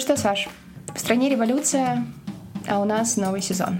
Ну что, Саш, в стране революция, а у нас новый сезон.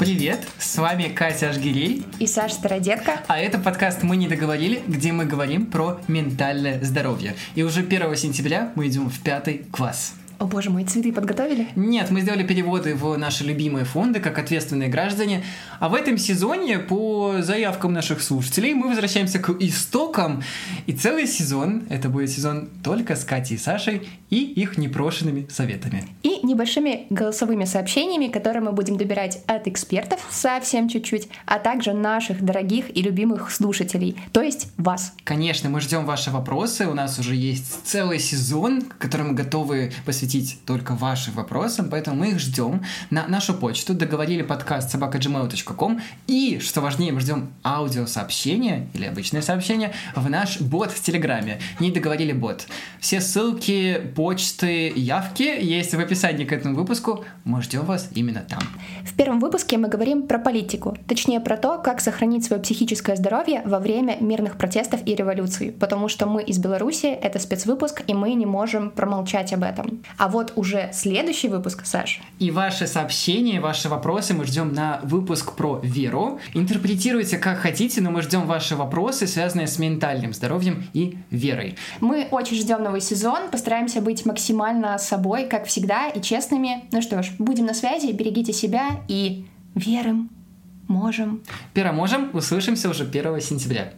Привет, с вами Катя Ажгирей И Саша Стародетка. А это подкаст «Мы не договорили», где мы говорим про ментальное здоровье. И уже 1 сентября мы идем в пятый класс. О боже мой, цветы подготовили? Нет, мы сделали переводы в наши любимые фонды, как ответственные граждане. А в этом сезоне, по заявкам наших слушателей, мы возвращаемся к истокам. И целый сезон, это будет сезон только с Катей и Сашей и их непрошенными советами. И небольшими голосовыми сообщениями, которые мы будем добирать от экспертов совсем чуть-чуть, а также наших дорогих и любимых слушателей, то есть вас. Конечно, мы ждем ваши вопросы. У нас уже есть целый сезон, который мы готовы посвятить посвятить только вашим вопросам, поэтому мы их ждем на нашу почту, договорили подкаст собака.gmail.com и, что важнее, мы ждем аудиосообщения или обычное сообщение в наш бот в Телеграме. Не договорили бот. Все ссылки, почты, явки есть в описании к этому выпуску. Мы ждем вас именно там. В первом выпуске мы говорим про политику, точнее про то, как сохранить свое психическое здоровье во время мирных протестов и революции, потому что мы из Беларуси, это спецвыпуск, и мы не можем промолчать об этом. А вот уже следующий выпуск, Саш. И ваши сообщения, ваши вопросы мы ждем на выпуск про веру. Интерпретируйте как хотите, но мы ждем ваши вопросы, связанные с ментальным здоровьем и верой. Мы очень ждем новый сезон, постараемся быть максимально собой, как всегда, и честными. Ну что ж, будем на связи, берегите себя и верим, можем. Пера можем, услышимся уже 1 сентября.